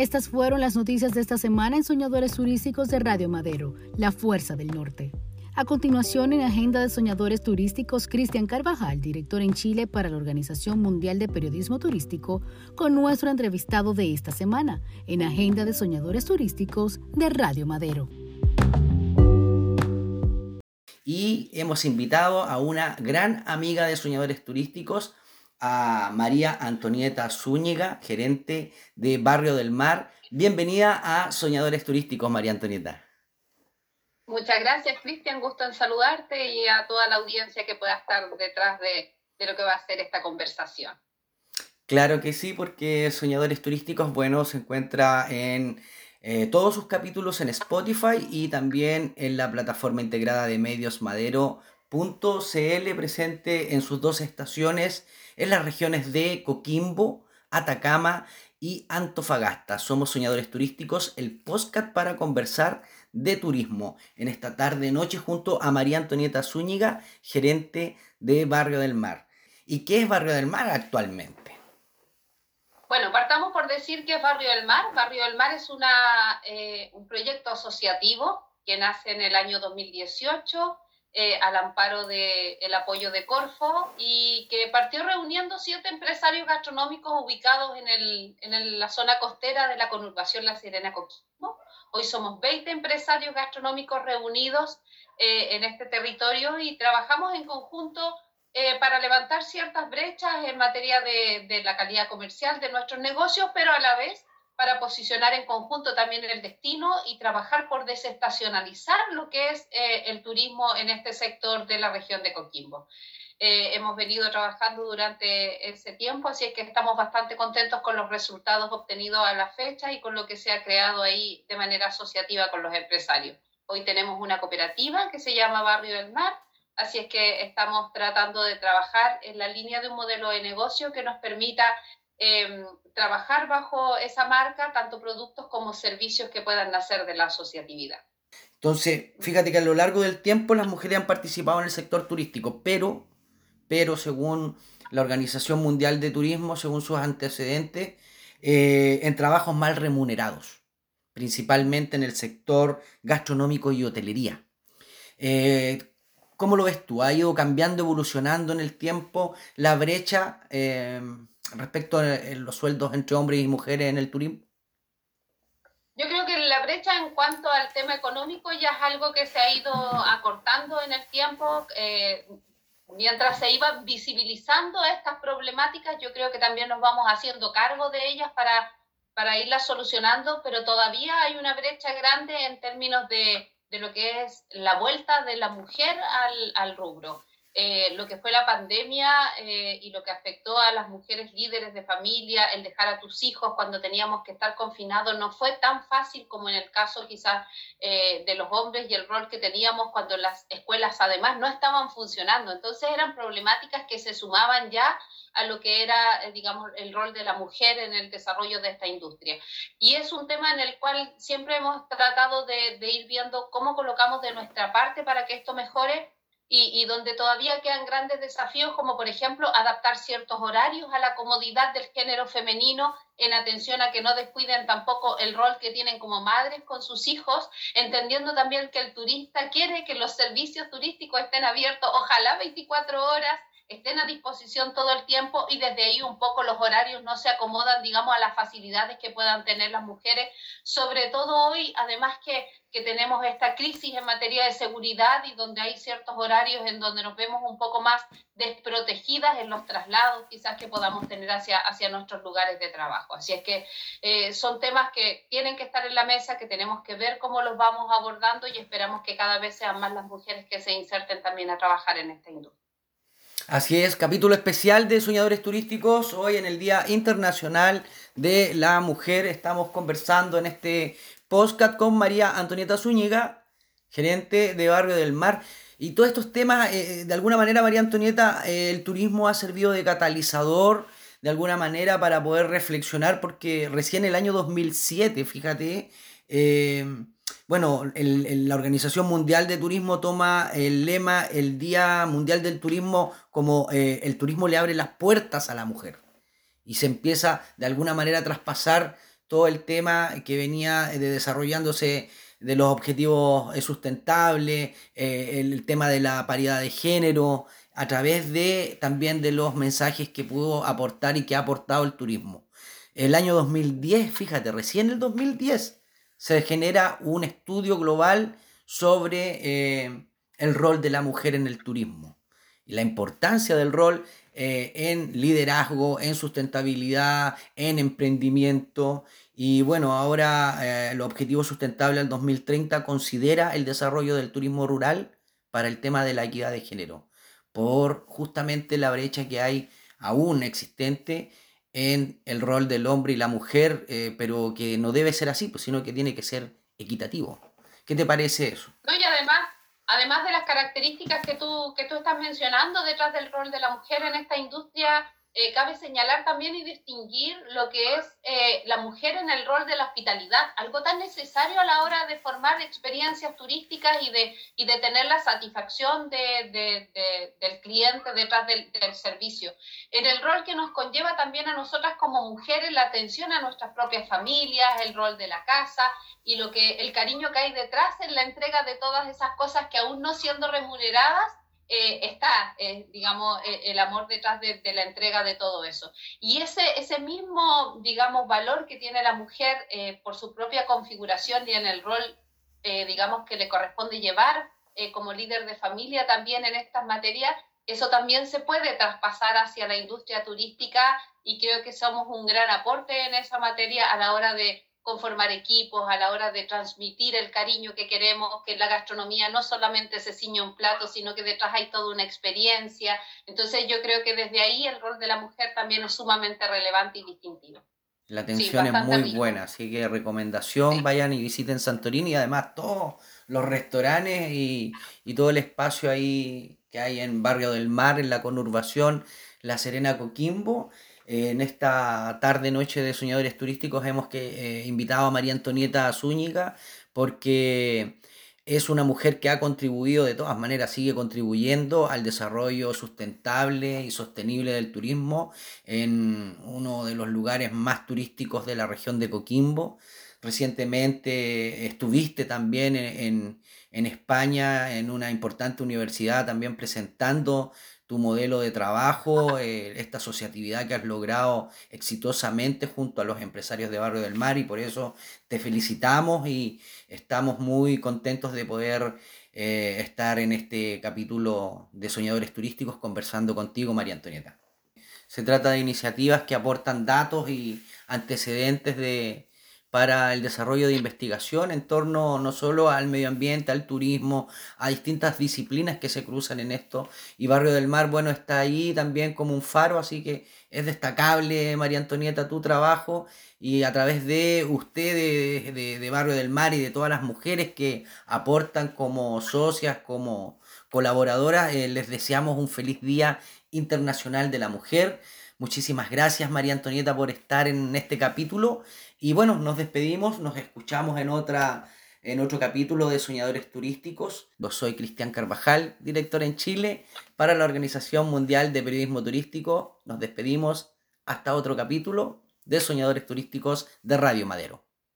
Estas fueron las noticias de esta semana en Soñadores Turísticos de Radio Madero, La Fuerza del Norte. A continuación, en Agenda de Soñadores Turísticos, Cristian Carvajal, director en Chile para la Organización Mundial de Periodismo Turístico, con nuestro entrevistado de esta semana, en Agenda de Soñadores Turísticos de Radio Madero. Y hemos invitado a una gran amiga de Soñadores Turísticos, a María Antonieta Zúñiga, gerente de Barrio del Mar. Bienvenida a Soñadores Turísticos, María Antonieta. Muchas gracias, Cristian. Gusto en saludarte y a toda la audiencia que pueda estar detrás de, lo que va a ser esta conversación. Claro que sí, porque Soñadores Turísticos, bueno, se encuentra en eh, todos sus capítulos en Spotify y también en la plataforma integrada de medios madero.cl presente en sus dos estaciones en las regiones de Coquimbo, Atacama y Antofagasta. Somos Soñadores Turísticos, el podcast para conversar de turismo en esta tarde noche junto a María Antonieta Zúñiga, gerente de Barrio del Mar. ¿Y qué es Barrio del Mar actualmente? Bueno, partamos por decir que es Barrio del Mar. Barrio del Mar es una, eh, un proyecto asociativo que nace en el año 2018 eh, al amparo del apoyo de Corfo y que partió reuniendo siete empresarios gastronómicos ubicados en, el, en la zona costera de la conurbación La Sirena Coquimbo. Hoy somos 20 empresarios gastronómicos reunidos eh, en este territorio y trabajamos en conjunto eh, para levantar ciertas brechas en materia de, de la calidad comercial de nuestros negocios, pero a la vez para posicionar en conjunto también el destino y trabajar por desestacionalizar lo que es eh, el turismo en este sector de la región de Coquimbo. Eh, hemos venido trabajando durante ese tiempo, así es que estamos bastante contentos con los resultados obtenidos a la fecha y con lo que se ha creado ahí de manera asociativa con los empresarios. Hoy tenemos una cooperativa que se llama Barrio del Mar, así es que estamos tratando de trabajar en la línea de un modelo de negocio que nos permita Em, trabajar bajo esa marca tanto productos como servicios que puedan nacer de la asociatividad. Entonces, fíjate que a lo largo del tiempo las mujeres han participado en el sector turístico, pero, pero según la Organización Mundial de Turismo, según sus antecedentes, eh, en trabajos mal remunerados, principalmente en el sector gastronómico y hotelería. Eh, ¿Cómo lo ves tú? ¿Ha ido cambiando, evolucionando en el tiempo la brecha? Eh, respecto a los sueldos entre hombres y mujeres en el turismo? Yo creo que la brecha en cuanto al tema económico ya es algo que se ha ido acortando en el tiempo. Eh, mientras se iban visibilizando estas problemáticas, yo creo que también nos vamos haciendo cargo de ellas para, para irlas solucionando, pero todavía hay una brecha grande en términos de, de lo que es la vuelta de la mujer al, al rubro. Eh, lo que fue la pandemia eh, y lo que afectó a las mujeres líderes de familia, el dejar a tus hijos cuando teníamos que estar confinados, no fue tan fácil como en el caso quizás eh, de los hombres y el rol que teníamos cuando las escuelas además no estaban funcionando. Entonces eran problemáticas que se sumaban ya a lo que era, digamos, el rol de la mujer en el desarrollo de esta industria. Y es un tema en el cual siempre hemos tratado de, de ir viendo cómo colocamos de nuestra parte para que esto mejore y, donde todavía quedan grandes desafíos, como por ejemplo adaptar ciertos horarios a la comodidad del género femenino en atención a que no descuiden tampoco el rol que tienen como madres con sus hijos, entendiendo también que el turista quiere que los servicios turísticos estén abiertos, ojalá 24 horas, estén a disposición todo el tiempo y desde ahí un poco los horarios no se acomodan, digamos, a las facilidades que puedan tener las mujeres, sobre todo hoy, además que, que tenemos esta crisis en materia de seguridad y donde hay ciertos horarios en donde nos vemos un poco más desprotegidas en los traslados quizás que podamos tener hacia, hacia nuestros lugares de trabajo. Así es que eh, son temas que tienen que estar en la mesa, que tenemos que ver cómo los vamos abordando y esperamos que cada vez sean más las mujeres que se inserten también a trabajar en esta industria. Así es, capítulo especial de Soñadores Turísticos. Hoy en el Día Internacional de la Mujer estamos conversando en este podcast con María Antonieta Zúñiga, gerente de Barrio del Mar. Y todos estos temas, eh, de alguna manera, María Antonieta, eh, el turismo ha servido de catalizador, de alguna manera, para poder reflexionar, porque recién el año 2007, fíjate, eh, bueno, la Organización Mundial de Turismo toma el lema el Día Mundial del Turismo como eh, el turismo le abre las puertas a la mujer. Y se empieza de alguna manera a traspasar todo el tema que venía de desarrollándose de los objetivos sustentables, eh, el tema de la paridad de género, a través de también de los mensajes que pudo aportar y que ha aportado el turismo. El año 2010, fíjate, recién el 2010 se genera un estudio global sobre eh, el rol de la mujer en el turismo y la importancia del rol eh, en liderazgo, en sustentabilidad, en emprendimiento. Y bueno, ahora eh, el objetivo sustentable al 2030 considera el desarrollo del turismo rural para el tema de la equidad de género, por justamente la brecha que hay aún existente en el rol del hombre y la mujer, eh, pero que no debe ser así, pues, sino que tiene que ser equitativo. ¿Qué te parece eso? No, y además además de las características que tú, que tú estás mencionando detrás del rol de la mujer en esta industria, eh, cabe señalar también y distinguir lo que es eh, la mujer en el rol de la hospitalidad, algo tan necesario a la hora de formar experiencias turísticas y de, y de tener la satisfacción de, del cliente detrás del, del, servicio. En el rol que nos conlleva también a nosotras como mujeres, la atención a nuestras propias familias, el rol de la casa y lo que el cariño que hay detrás en la entrega de todas esas cosas que aún no siendo remuneradas eh, está, eh, digamos, eh, el amor detrás de, la entrega de todo eso. Y ese, ese mismo, digamos, valor que tiene la mujer por su propia configuración y en el rol, digamos, que le corresponde llevar como líder de familia también en estas materias, eso también se puede traspasar hacia la industria turística y creo que somos un gran aporte en esa materia a la hora de conformar equipos, a la hora de transmitir el cariño que queremos, que la gastronomía no solamente se ciña un plato, sino que detrás hay toda una experiencia. Entonces yo creo que desde ahí el rol de la mujer también es sumamente relevante y distintivo. La atención es muy buena, así que recomendación, vayan y visiten Santorini y además todos los restaurantes y, y todo el espacio ahí que hay en Barrio del Mar, en la conurbación La Serena Coquimbo en esta tarde-noche de Soñadores Turísticos hemos que, eh, invitado a María Antonieta Zúñiga porque es una mujer que ha contribuido, de todas maneras sigue contribuyendo al desarrollo sustentable y sostenible del turismo en uno de los lugares más turísticos de la región de Coquimbo. Recientemente estuviste también en, en España en una importante universidad también presentando tu modelo de trabajo, eh, esta asociatividad que has logrado exitosamente junto a los empresarios de Barrio del Mar y por eso te felicitamos y estamos muy contentos de poder eh, estar en este capítulo de Soñadores Turísticos conversando contigo, María Antonieta. Se trata de iniciativas que aportan datos y antecedentes de, para el desarrollo de investigación en torno no solo al medio ambiente, al turismo, a distintas disciplinas que se cruzan en esto. Y Barrio del Mar, bueno, está ahí también como un faro, así que es destacable, María Antonieta, tu trabajo y a través de usted, de, Barrio del Mar y de todas las mujeres que aportan como socias, como colaboradoras, eh, les deseamos un feliz Día Internacional de la Mujer. Muchísimas gracias María Antonieta por estar en este capítulo y bueno, nos despedimos, nos escuchamos en otra en otro capítulo de Soñadores Turísticos. Yo soy Cristian Carvajal, director en Chile para la Organización Mundial de Periodismo Turístico. Nos despedimos hasta otro capítulo de Soñadores Turísticos de Radio Madero.